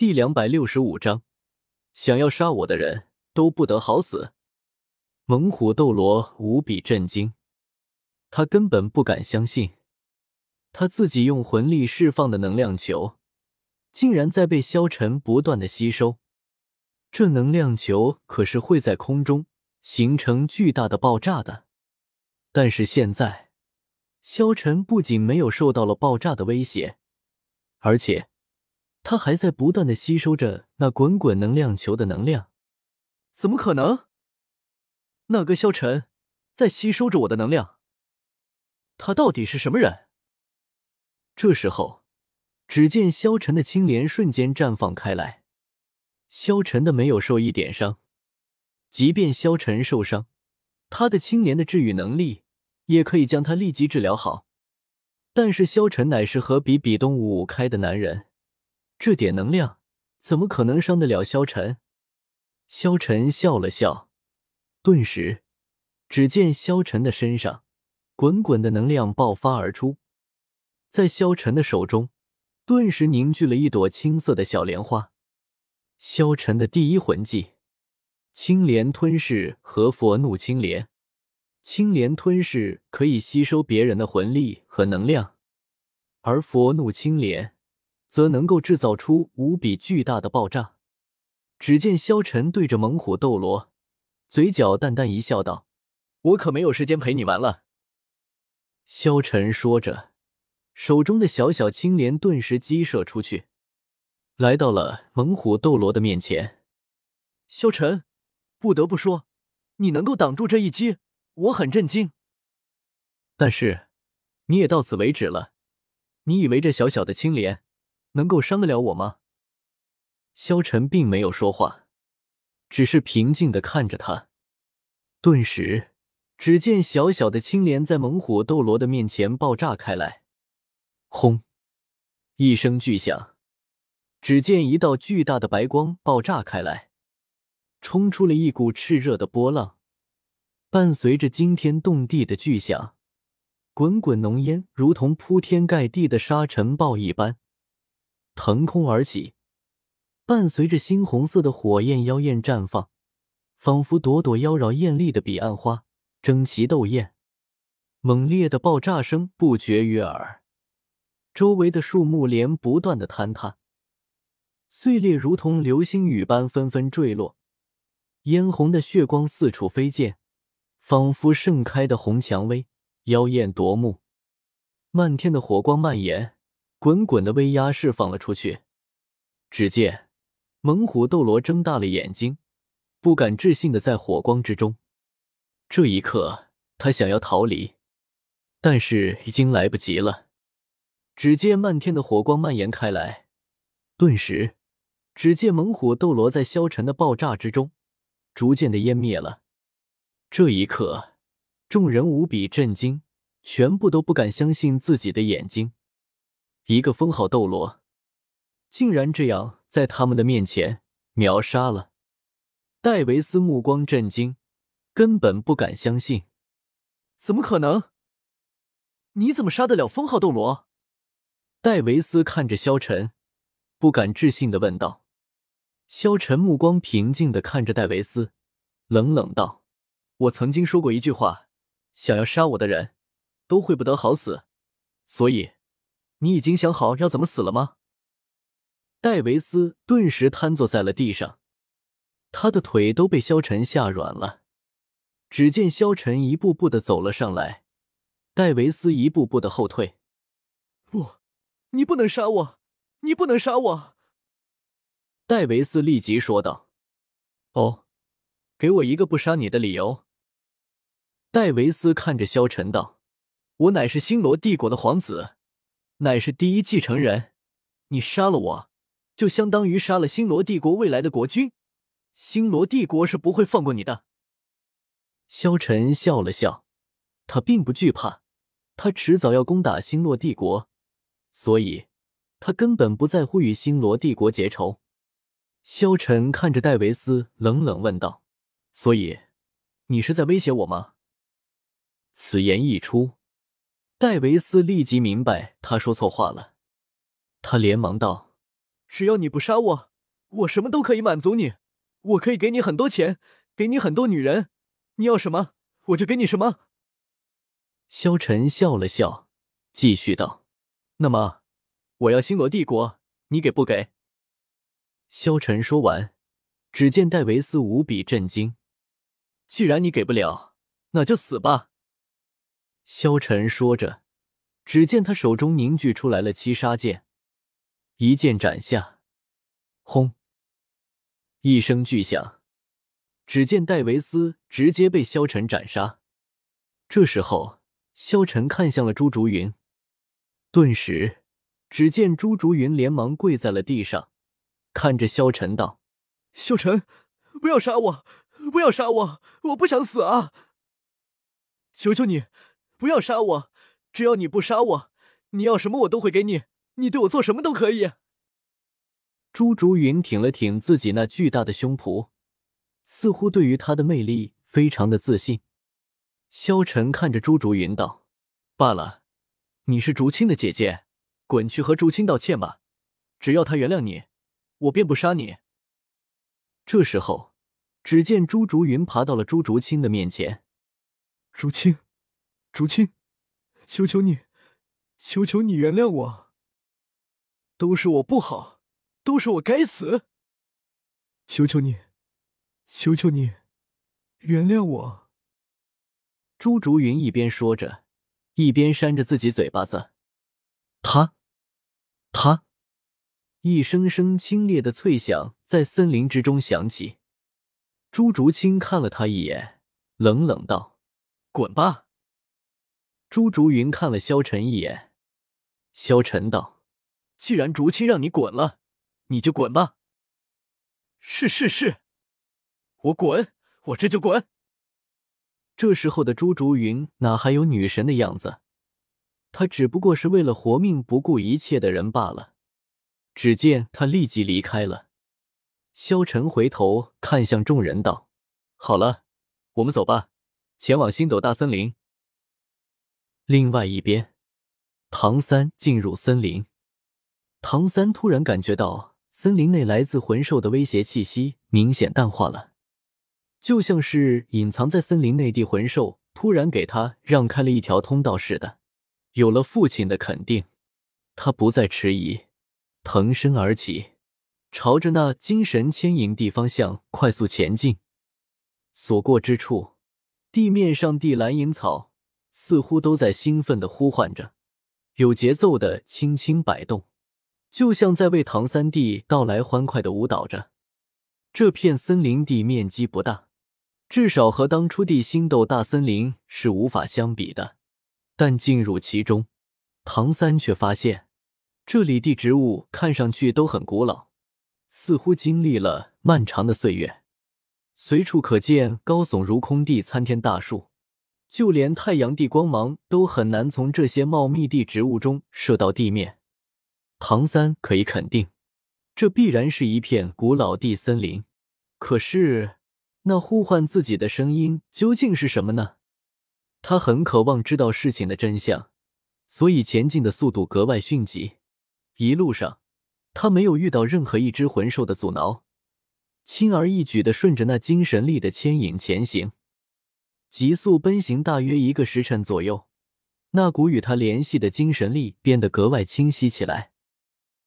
第两百六十五章，想要杀我的人都不得好死。猛虎斗罗无比震惊，他根本不敢相信，他自己用魂力释放的能量球，竟然在被萧晨不断的吸收。这能量球可是会在空中形成巨大的爆炸的。但是现在，萧晨不仅没有受到了爆炸的威胁，而且。他还在不断的吸收着那滚滚能量球的能量，怎么可能？那个萧晨在吸收着我的能量，他到底是什么人？这时候，只见萧晨的青莲瞬间绽放开来，萧晨的没有受一点伤，即便萧晨受伤，他的青莲的治愈能力也可以将他立即治疗好。但是萧晨乃是和比比东五五开的男人。这点能量怎么可能伤得了萧晨？萧晨笑了笑，顿时，只见萧晨的身上滚滚的能量爆发而出，在萧晨的手中，顿时凝聚了一朵青色的小莲花。萧晨的第一魂技——青莲吞噬和佛怒青莲。青莲吞噬可以吸收别人的魂力和能量，而佛怒青莲。则能够制造出无比巨大的爆炸。只见萧晨对着猛虎斗罗，嘴角淡淡一笑，道：“我可没有时间陪你玩了。”萧晨说着，手中的小小青莲顿时激射出去，来到了猛虎斗罗的面前。萧晨，不得不说，你能够挡住这一击，我很震惊。但是，你也到此为止了。你以为这小小的青莲？能够伤得了我吗？萧晨并没有说话，只是平静的看着他。顿时，只见小小的青莲在猛虎斗罗的面前爆炸开来。轰！一声巨响，只见一道巨大的白光爆炸开来，冲出了一股炽热的波浪，伴随着惊天动地的巨响，滚滚浓烟如同铺天盖地的沙尘暴一般。腾空而起，伴随着猩红色的火焰妖艳绽放，仿佛朵朵妖娆艳丽的彼岸花争奇斗艳。猛烈的爆炸声不绝于耳，周围的树木连不断的坍塌，碎裂如同流星雨般纷纷坠落，嫣红的血光四处飞溅，仿佛盛开的红蔷薇，妖艳夺目。漫天的火光蔓延。滚滚的威压释放了出去，只见猛虎斗罗睁大了眼睛，不敢置信的在火光之中。这一刻，他想要逃离，但是已经来不及了。只见漫天的火光蔓延开来，顿时，只见猛虎斗罗在消沉的爆炸之中，逐渐的湮灭了。这一刻，众人无比震惊，全部都不敢相信自己的眼睛。一个封号斗罗，竟然这样在他们的面前秒杀了戴维斯，目光震惊，根本不敢相信，怎么可能？你怎么杀得了封号斗罗？戴维斯看着萧晨，不敢置信的问道。萧晨目光平静的看着戴维斯，冷冷道：“我曾经说过一句话，想要杀我的人，都会不得好死，所以。”你已经想好要怎么死了吗？戴维斯顿时瘫坐在了地上，他的腿都被萧晨吓软了。只见萧晨一步步的走了上来，戴维斯一步步的后退。不，你不能杀我！你不能杀我！戴维斯立即说道：“哦，给我一个不杀你的理由。”戴维斯看着萧晨道：“我乃是星罗帝国的皇子。”乃是第一继承人，你杀了我，就相当于杀了星罗帝国未来的国君，星罗帝国是不会放过你的。萧晨笑了笑，他并不惧怕，他迟早要攻打星罗帝国，所以他根本不在乎与星罗帝国结仇。萧晨看着戴维斯，冷冷问道：“所以，你是在威胁我吗？”此言一出。戴维斯立即明白他说错话了，他连忙道：“只要你不杀我，我什么都可以满足你，我可以给你很多钱，给你很多女人，你要什么我就给你什么。萧晨笑了笑，继续道：“那么，我要星罗帝国，你给不给？”萧晨说完，只见戴维斯无比震惊：“既然你给不了，那就死吧！”萧晨说着，只见他手中凝聚出来了七杀剑，一剑斩下，轰！一声巨响，只见戴维斯直接被萧晨斩杀。这时候。萧晨看向了朱竹云，顿时，只见朱竹云连忙跪在了地上，看着萧晨道：“萧晨，不要杀我，不要杀我，我不想死啊！求求你，不要杀我！只要你不杀我，你要什么我都会给你，你对我做什么都可以。”朱竹云挺了挺自己那巨大的胸脯，似乎对于他的魅力非常的自信。萧晨看着朱竹云道：“罢了，你是竹青的姐姐，滚去和竹青道歉吧。只要他原谅你，我便不杀你。”这时候，只见朱竹云爬到了朱竹清的面前：“竹青，竹青，求求你，求求你原谅我。都是我不好，都是我该死。求求你，求求你，原谅我。”朱竹云一边说着，一边扇着自己嘴巴子。他，他，一声声清冽的脆响在森林之中响起。朱竹清看了他一眼，冷冷道：“滚吧。”朱竹云看了萧晨一眼，萧晨道：“既然竹青让你滚了，你就滚吧。”“是是是，我滚，我这就滚。”这时候的朱竹云哪还有女神的样子？她只不过是为了活命不顾一切的人罢了。只见他立即离开了。萧晨回头看向众人道：“好了，我们走吧，前往星斗大森林。”另外一边，唐三进入森林。唐三突然感觉到森林内来自魂兽的威胁气息明显淡化了。就像是隐藏在森林内地魂兽突然给他让开了一条通道似的，有了父亲的肯定，他不再迟疑，腾身而起，朝着那精神牵引地方向快速前进。所过之处，地面上地蓝银草似乎都在兴奋的呼唤着，有节奏的轻轻摆动，就像在为唐三弟到来欢快的舞蹈着。这片森林地面积不大。至少和当初地星斗大森林是无法相比的，但进入其中，唐三却发现这里地植物看上去都很古老，似乎经历了漫长的岁月。随处可见高耸如空地参天大树，就连太阳地光芒都很难从这些茂密地植物中射到地面。唐三可以肯定，这必然是一片古老地森林。可是。那呼唤自己的声音究竟是什么呢？他很渴望知道事情的真相，所以前进的速度格外迅疾。一路上，他没有遇到任何一只魂兽的阻挠，轻而易举的顺着那精神力的牵引前行，急速奔行大约一个时辰左右，那股与他联系的精神力变得格外清晰起来。